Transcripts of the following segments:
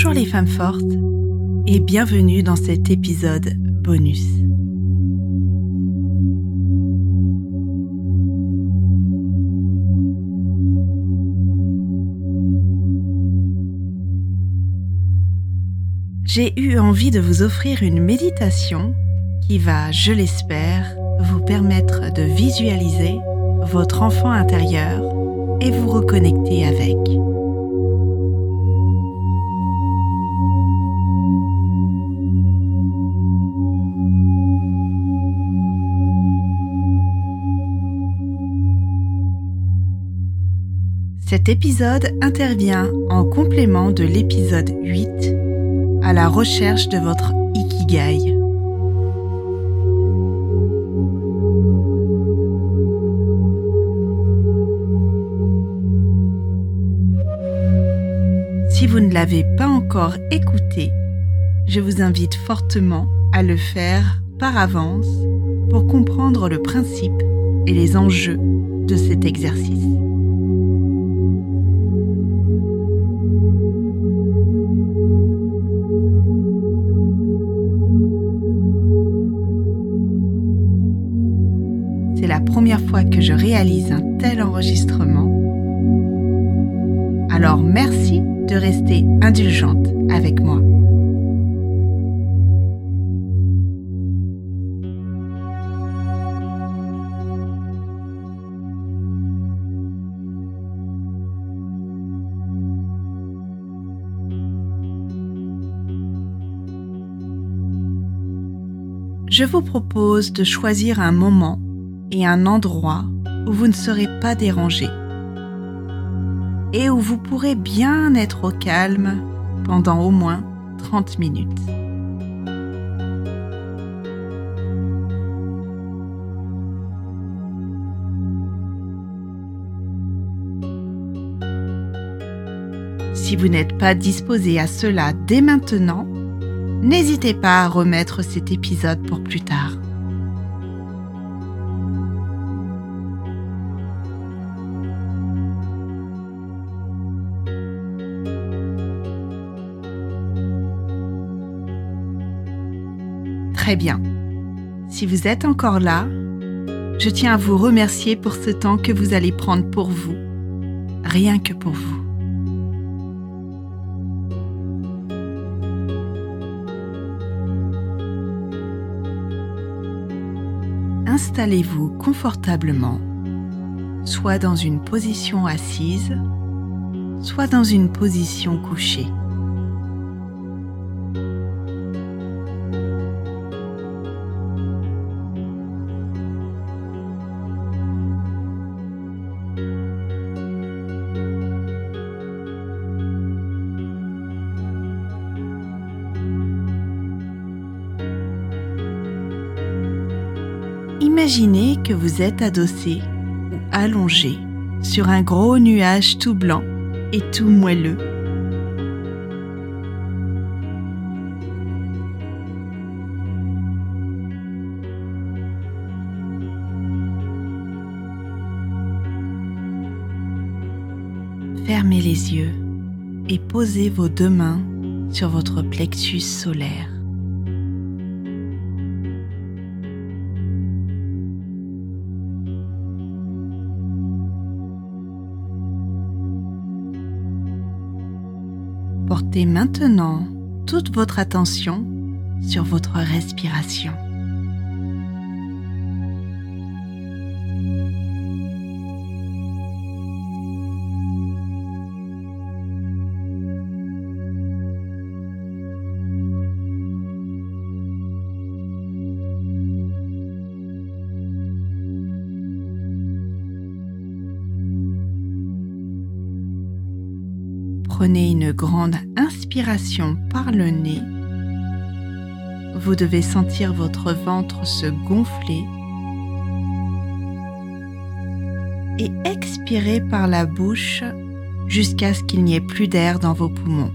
Bonjour les femmes fortes et bienvenue dans cet épisode bonus. J'ai eu envie de vous offrir une méditation qui va, je l'espère, vous permettre de visualiser votre enfant intérieur et vous reconnecter avec. Cet épisode intervient en complément de l'épisode 8 à la recherche de votre Ikigai. Si vous ne l'avez pas encore écouté, je vous invite fortement à le faire par avance pour comprendre le principe et les enjeux de cet exercice. Alors merci de rester indulgente avec moi. Je vous propose de choisir un moment et un endroit où vous ne serez pas dérangé et où vous pourrez bien être au calme pendant au moins 30 minutes. Si vous n'êtes pas disposé à cela dès maintenant, n'hésitez pas à remettre cet épisode pour plus tard. Très bien. Si vous êtes encore là, je tiens à vous remercier pour ce temps que vous allez prendre pour vous, rien que pour vous. Installez-vous confortablement, soit dans une position assise, soit dans une position couchée. Vous êtes adossé ou allongé sur un gros nuage tout blanc et tout moelleux. Fermez les yeux et posez vos deux mains sur votre plexus solaire. Portez maintenant toute votre attention sur votre respiration. Prenez une grande inspiration par le nez. Vous devez sentir votre ventre se gonfler et expirer par la bouche jusqu'à ce qu'il n'y ait plus d'air dans vos poumons.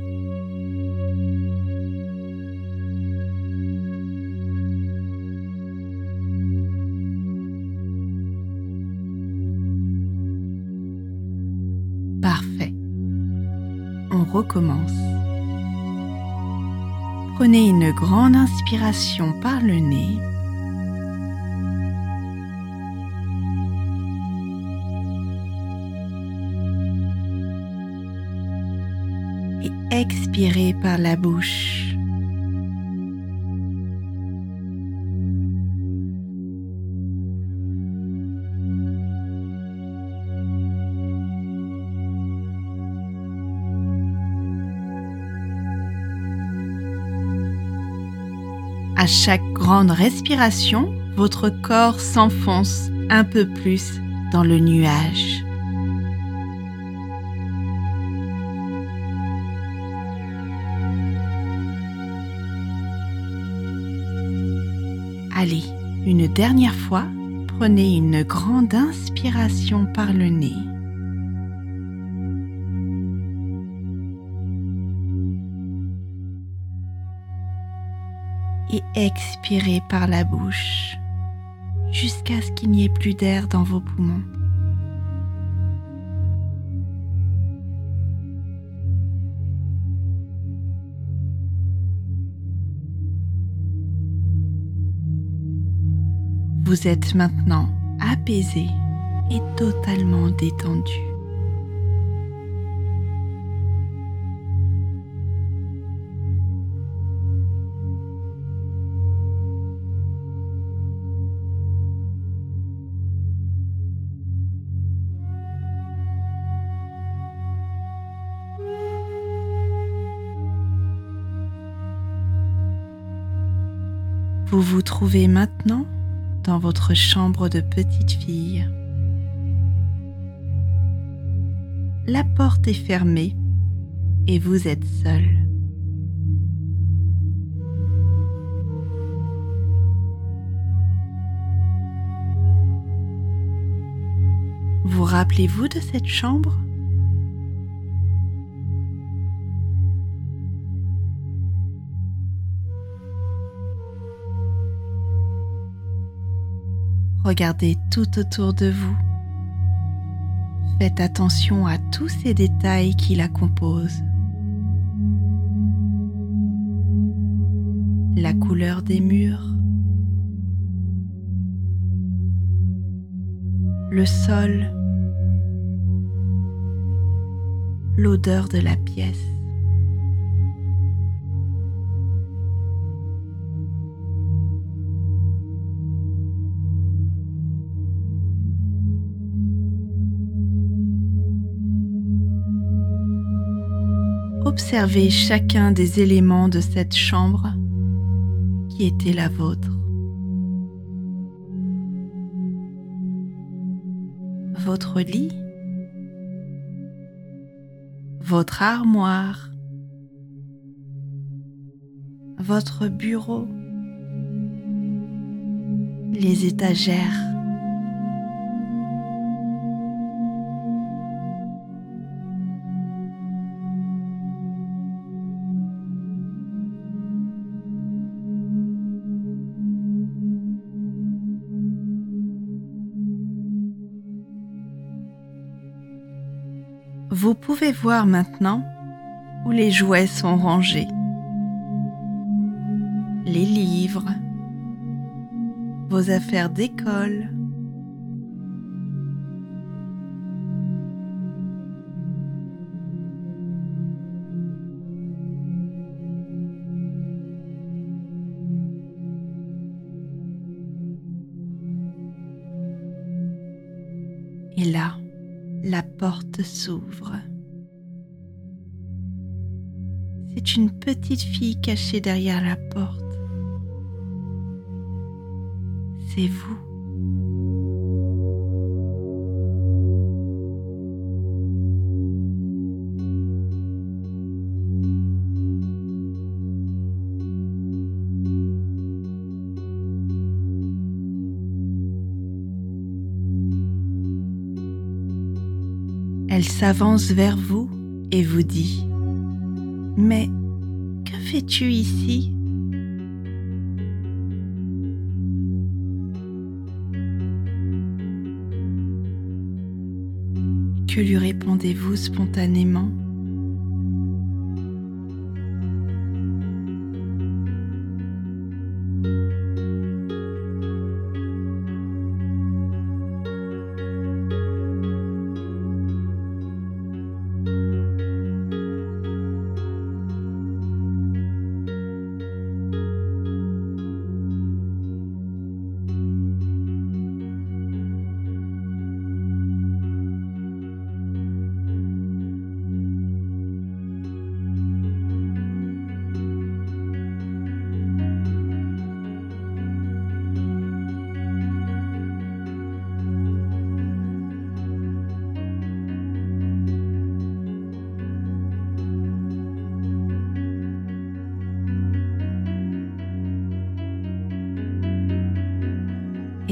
Parfait. On recommence. Prenez une grande inspiration par le nez. Et expirez par la bouche. À chaque grande respiration, votre corps s'enfonce un peu plus dans le nuage. Allez, une dernière fois, prenez une grande inspiration par le nez. Et expirez par la bouche jusqu'à ce qu'il n'y ait plus d'air dans vos poumons. Vous êtes maintenant apaisé et totalement détendu. Vous vous trouvez maintenant dans votre chambre de petite fille. La porte est fermée et vous êtes seul. Vous rappelez-vous de cette chambre? Regardez tout autour de vous. Faites attention à tous ces détails qui la composent. La couleur des murs, le sol, l'odeur de la pièce. Observez chacun des éléments de cette chambre qui était la vôtre. Votre lit, votre armoire, votre bureau, les étagères, Vous pouvez voir maintenant où les jouets sont rangés. Les livres, vos affaires d'école, Et là, la porte s'ouvre. Petite fille cachée derrière la porte. C'est vous. Elle s'avance vers vous et vous dit ⁇ Mais fais-tu ici ?⁇ Que lui répondez-vous spontanément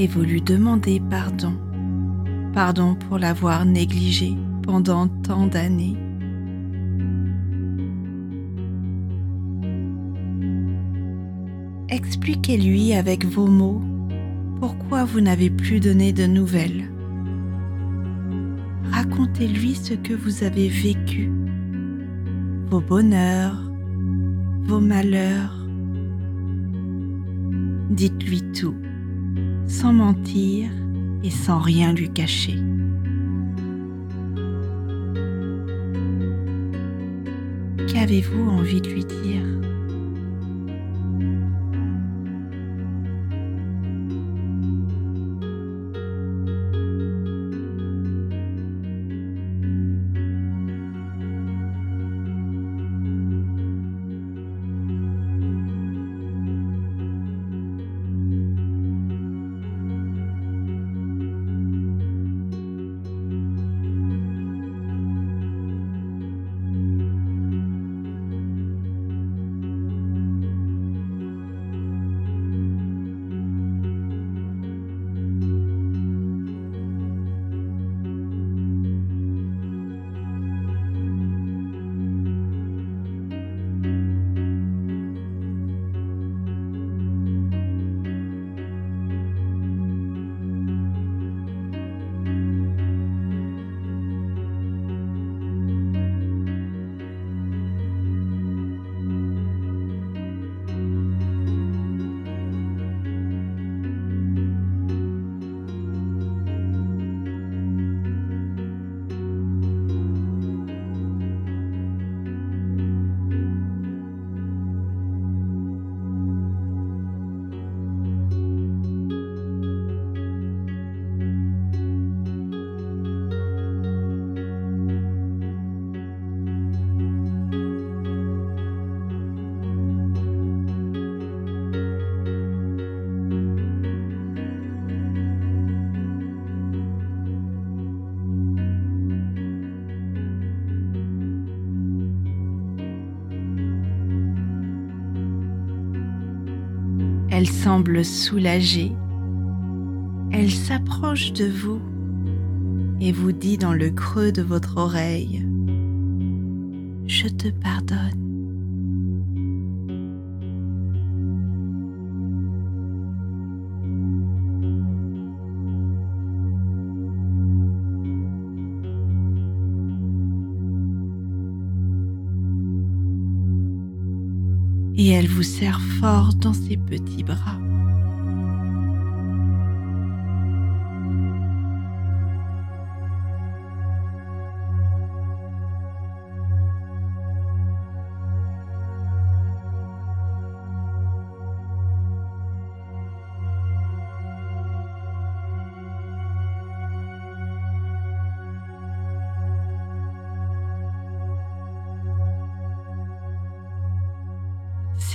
et vous lui demandez pardon. Pardon pour l'avoir négligé pendant tant d'années. Expliquez-lui avec vos mots pourquoi vous n'avez plus donné de nouvelles. Racontez-lui ce que vous avez vécu, vos bonheurs, vos malheurs. Dites-lui tout, sans mentir et sans rien lui cacher. Qu'avez-vous envie de lui dire? Elle semble soulagée. Elle s'approche de vous et vous dit dans le creux de votre oreille, Je te pardonne. Vous serre fort dans ses petits bras.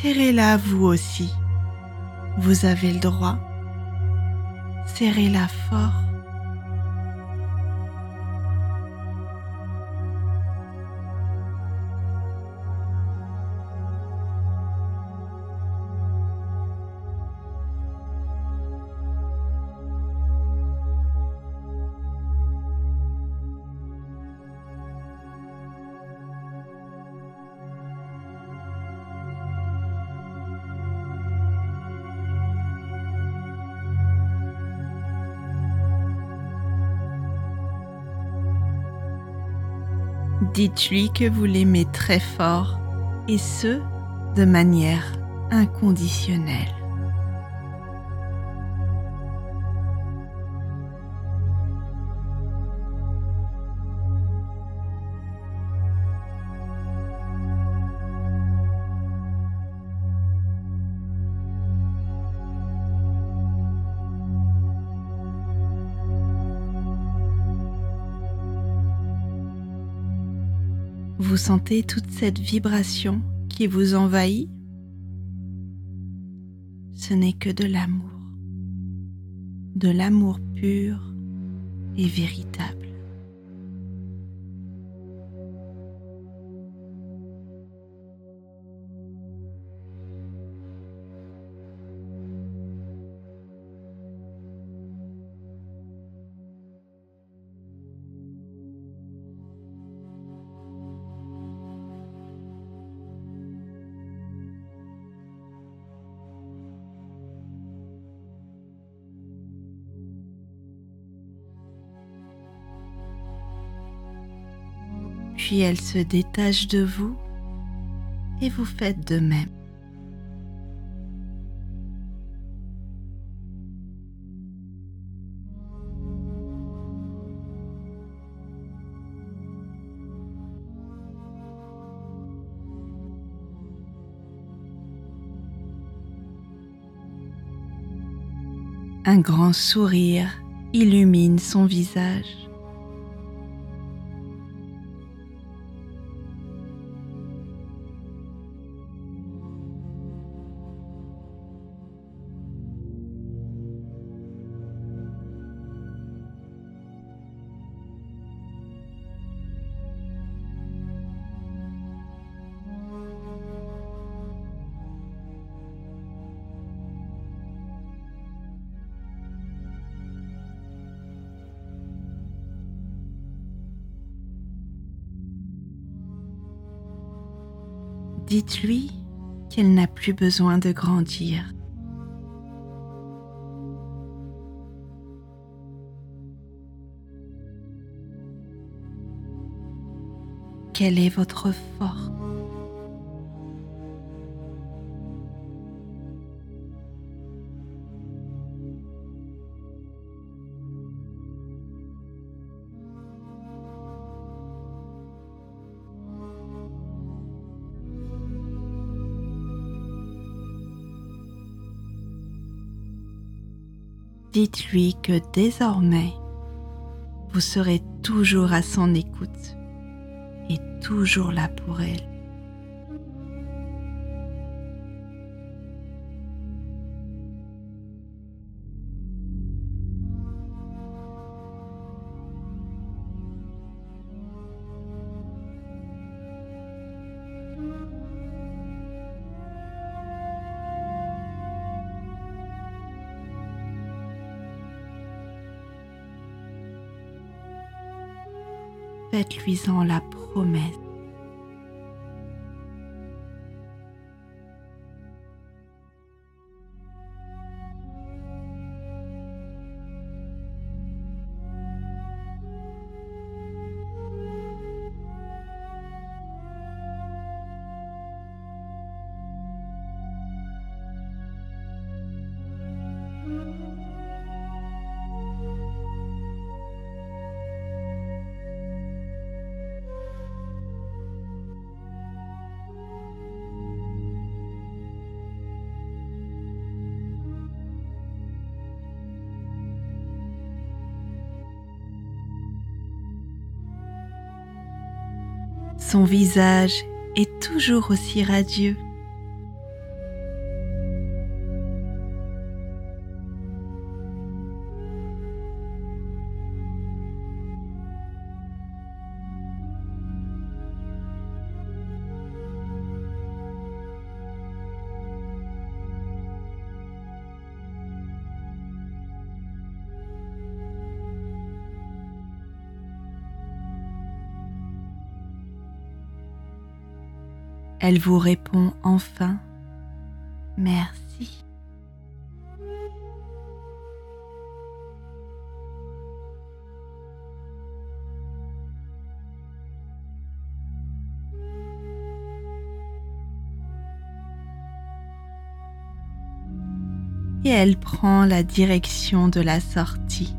Serrez-la vous aussi. Vous avez le droit. Serrez-la fort. Dites-lui que vous l'aimez très fort et ce, de manière inconditionnelle. Vous sentez toute cette vibration qui vous envahit Ce n'est que de l'amour, de l'amour pur et véritable. Puis elle se détache de vous et vous faites de même. Un grand sourire illumine son visage. Dites-lui qu'elle n'a plus besoin de grandir. Quelle est votre force? Dites-lui que désormais, vous serez toujours à son écoute et toujours là pour elle. Faites-lui-en la promesse. Son visage est toujours aussi radieux. Elle vous répond enfin Merci. Et elle prend la direction de la sortie.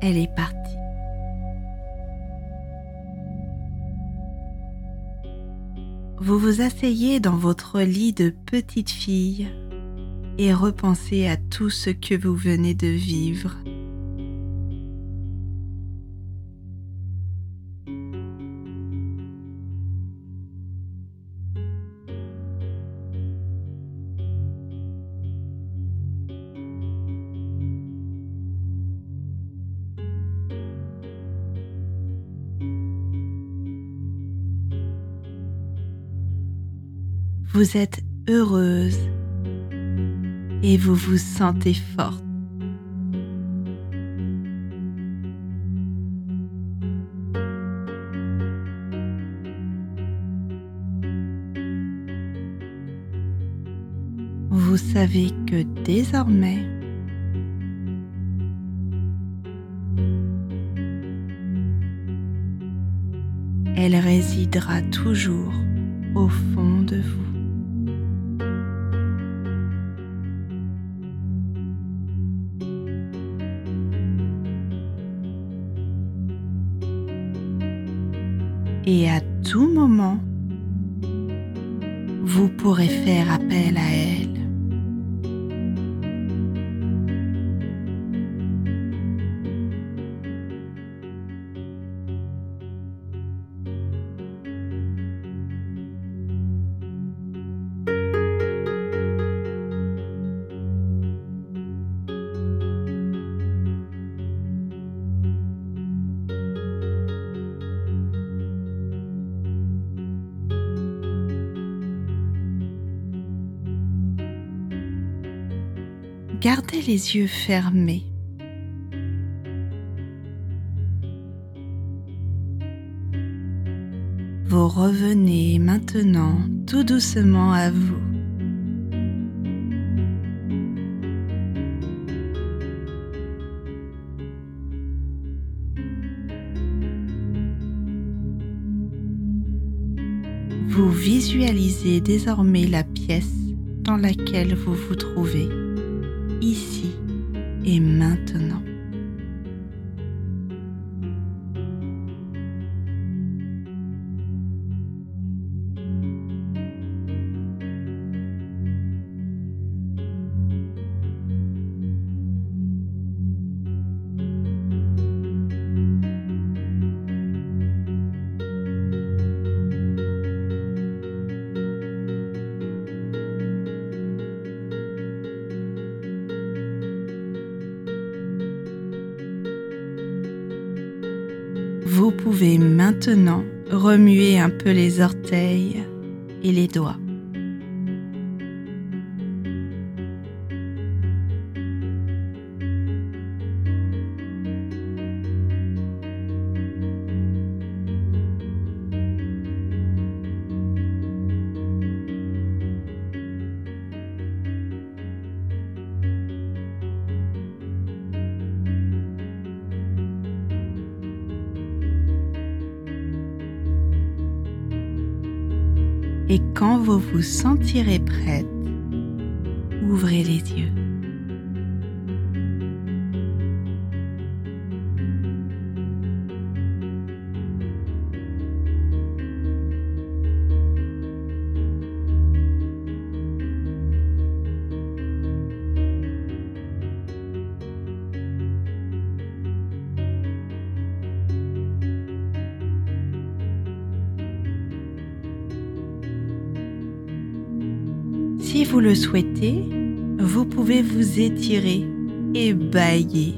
Elle est partie. Vous vous asseyez dans votre lit de petite fille et repensez à tout ce que vous venez de vivre. Vous êtes heureuse et vous vous sentez forte. Vous savez que désormais, elle résidera toujours au fond de vous. Et à tout moment, vous pourrez faire appel à elle. Gardez les yeux fermés. Vous revenez maintenant tout doucement à vous. Vous visualisez désormais la pièce dans laquelle vous vous trouvez ici et maintenant. Maintenant remuer un peu les orteils et les doigts. Quand vous vous sentirez prête, ouvrez les yeux. Vous le souhaitez, vous pouvez vous étirer et bailler.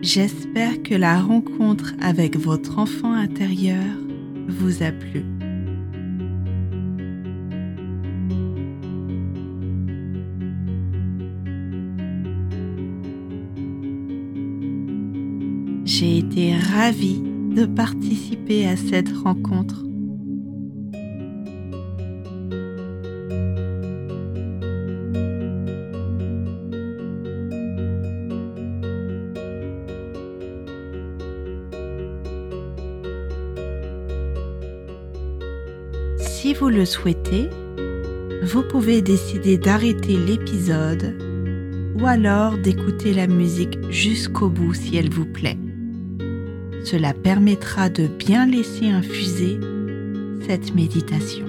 J'espère que la rencontre avec votre enfant intérieur vous a plu. J'ai été ravie de participer à cette rencontre. Vous le souhaitez, vous pouvez décider d'arrêter l'épisode ou alors d'écouter la musique jusqu'au bout si elle vous plaît. Cela permettra de bien laisser infuser cette méditation.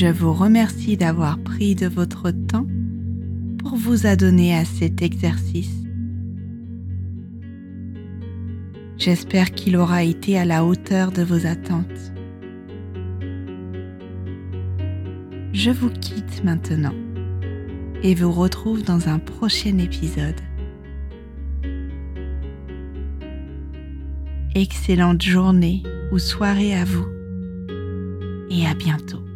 Je vous remercie d'avoir pris de votre temps pour vous adonner à cet exercice. J'espère qu'il aura été à la hauteur de vos attentes. Je vous quitte maintenant et vous retrouve dans un prochain épisode. Excellente journée ou soirée à vous et à bientôt.